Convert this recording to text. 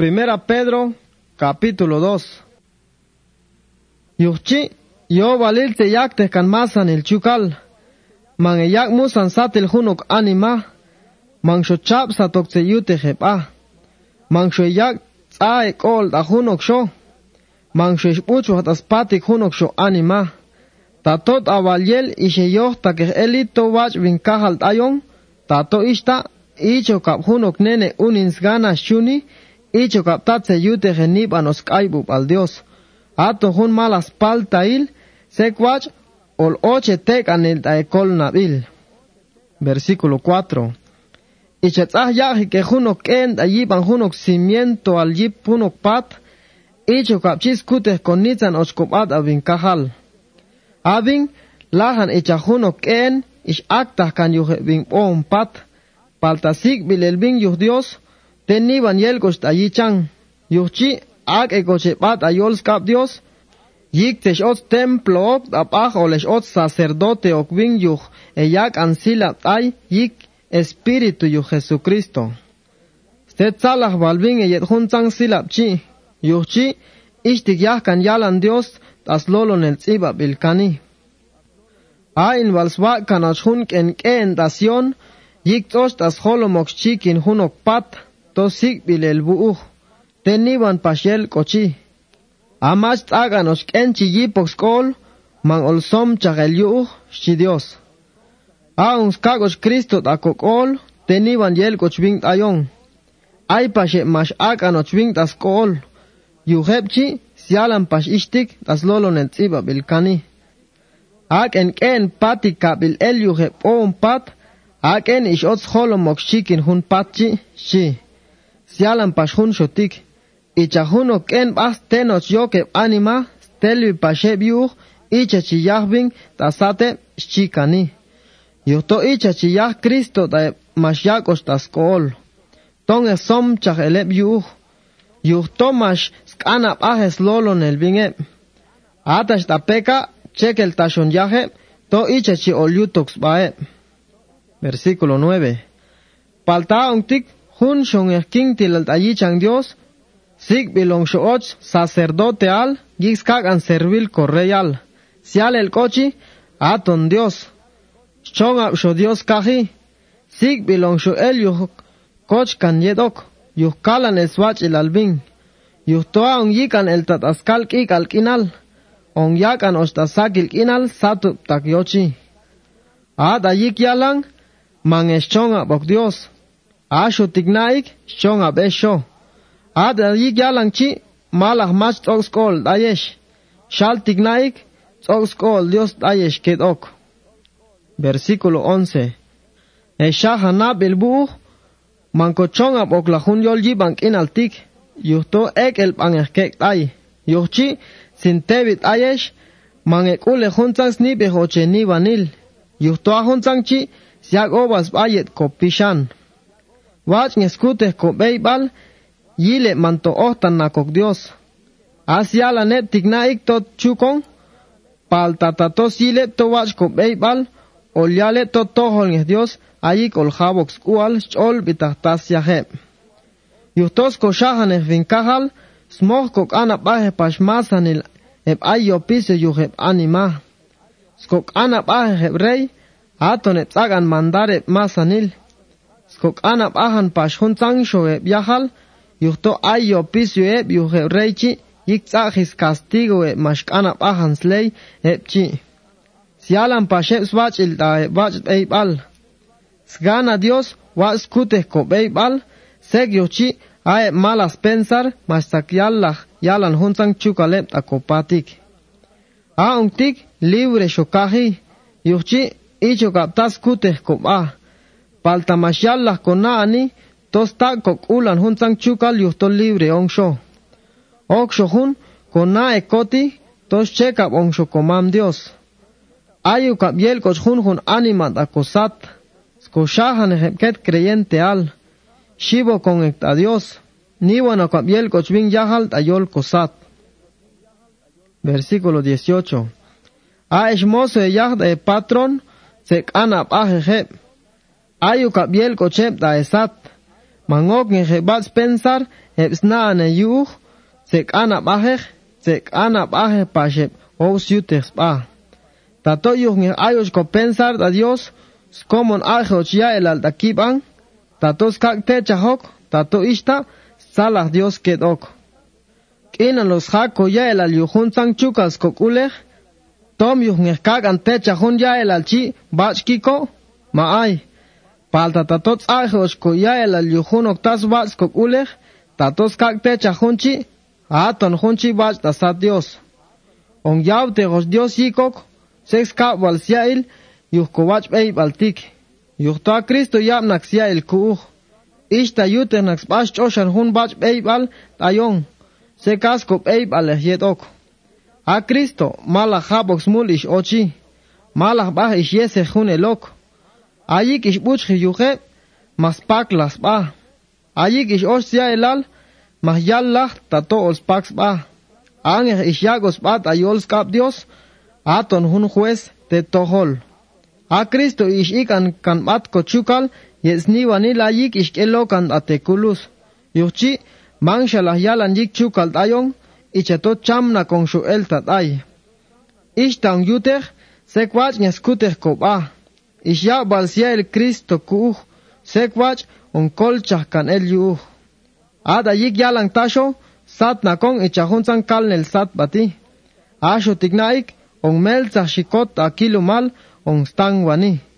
Primera Pedro, capítulo 2. Yuchi, yo valil te yak te kan masan el chukal. Man e yak musan satil hunok anima. Man sho chap sa tok te yute jepa. Man sho yak tsa e kol da hunok sho. Man sho ishpuchu hat aspatik hunok sho anima. Ta tot avaliel ishe yoh ta ke elito wach vin kahal tayon. Ta to ishta icho kap hunok nene unins gana shuni. Icho kaptatse yute genib anos kaibub al Dios. Ato hun malas paltail, sekwach, ol oche tek anil taekol nabil. Versículo 4. Ichatzah yahi que junok en ayiban junok cimiento al yip punok pat, icho kapchis kuteh konitzan ochkopat avin kahal. Avin, lahan icha junok en, ish aktah kan yuhe vin on pat, paltasik bilel vin yuh Dios, tenni van yelgosh ayichan, yuchi ag egoche pat ayols kap Dios, yik tesh ot templo ok olesh ot sacerdote ok vin yuh, e yak ansila ay yik espíritu yuh Jesucristo. Stet salah valvin e yet silap chi, yuchi ishtik yah kan yalan Dios, tas lolo nel tziba bilkani. Ain valswa kanach hun ken ken dasion, yik tos tas holomok chikin hunok pat, tosik bilel buuh, teniban pasiel kochi. Amas taganos ken chigi kol man olsom chagel yuuh, si Dios. Aungs kagos Cristo takokol, teniban yel kochbing tayon. Ay pasie mas aganos bing tas kol, yuhepchi, sialan pas ishtik, tas lolo el tziba bilkani. Aken ken pati kabil el yuhep oon pat, Aken ish ots holo mok shikin hun patchi, shi. Si. sialan pashun shotik ichajuno ken bas tenoch yo que anima stelvi pashe biuj icha chiyajbin tasate chikani yoto icha chiyaj Cristo ta mashyakos taskol ton esom chaj elep yuj yuj tomash skana pajes lolon el atash tapeka chekel tashon yaje to icha chi olyutox bae versículo 9 palta un tic hun shon king til ayichan Dios, sig bilong shoch sacerdote al, gigs kagan servil correal. Sial el cochi, aton Dios. Chong ap sho Dios kaji, sig bilong sho el yuh coch kan yedok, yuh kalan el el albin. Yuh toa on yikan el tat askal kik al kinal, on yakan ostasak il kinal satup tak yochi. Ada yik yalang, man es chong ap ok Dios. Ashu tignaik, shonga be sho. E Ad yik yalang chi, malach mas tog skol dayesh. Shal tignaik, tog skol dios dayesh ket ok. Versículo 11. E shah hanab el buh, manko chonga ok yol bank in altik, yuhto ek el pang ek kek. Yuhchi, sin tebit ayesh, man ek ule hun snipe ni vanil. Yuhto ahun tang siag obas bayet kopishan. Wach ngeskute ko beibal, yile manto ohtan na kok Dios. Asya la net tignaik tot chukong, pal tatatos yile to wach ko beibal, olyale to tohol nge Dios, ayik ol jabox ual chol bitahtas yahe. Yuhtos ko shahan e vinkahal, smoh kok ana bahe pashmasanil, eb ayo pise yuheb anima. Skok ana bahe heb rey, aton eb sagan mandare masanil. Skok ana bahan pashhun tangsho eb yahal, yuhto ayo pisyo eb yuheb reychi, yik tsahis castigo eb mashkana bahan sley eb chi. Sialan pashe swach il da wach eibal. Sgana Dios wa skute ko beibal, seg yochi ae malas pensar yallah yalan hunsang chukalep takopatik. Aungtik libre shokahi, yochi icho kaptas kute ko ba. Paltamashyallah konani, tosta kok ulan hunsang chukal yuhto libre ongsho. Oksho hun, kona ekoti, tos chekap ongsho komam Dios. Ayu kap yel koch hun hun animat akosat, skoshahan hepket creyente al, shibo con a Dios, ni bueno kap yel koch bin yahal tayol kosat. Versículo 18. A esmoso yahda e patron, se kanap ahejeb. Ayu kap yel kocheb da esat, mangok nge hebats pensar hebsna ne yuh sek ana bahej sek ana bahej pashep os yutex ba tato yuh nge ayos ko pensar a Dios skomon ajoch ya el altakiban tato skak te chahok tato ishta salah Dios kedok kina los hako ya el al yuhun sang chukas kokulej tom yuh nge kak ante chahun ya el alchi bachkiko ma ay palta tatot ajos ko ya el al yuhun oktas bats kokulej tatos kak te chahunchi aton hunchi bach tasat Dios. On yaw te hos Dios yikok sex ka wal siail yuh ko wach bei baltik yuh to a Cristo yam nak siail kuuj ishta yute spash choshan hun bach bei bal tayon se kas ko bei bal yetok a Cristo mala habox mulish ochi. Mala bah ish yese hun elok ayik ish buch yuhe mas pak las ba ayik ish osh sia elal mas yallah tato os pax ba Ángel Ishiagos bat ayols kap Dios, aton hun juez te tohol. A Cristo ish ikan kan bat kochukal, yes ni wanila yik ish kelo kan atekulus. Yuchi, man shalah yalan yik chukal tayon, ichato chamna con su el tatay. Ish tan yuter, sekwach nyaskuter koba. ich ja balsia el Cristo ku sequach un colcha kan el yu ada yik ya lang tasho sat na kon echajun san kal nel sat bati asho tignaik un mel chashikot akilu mal un stangwani. wani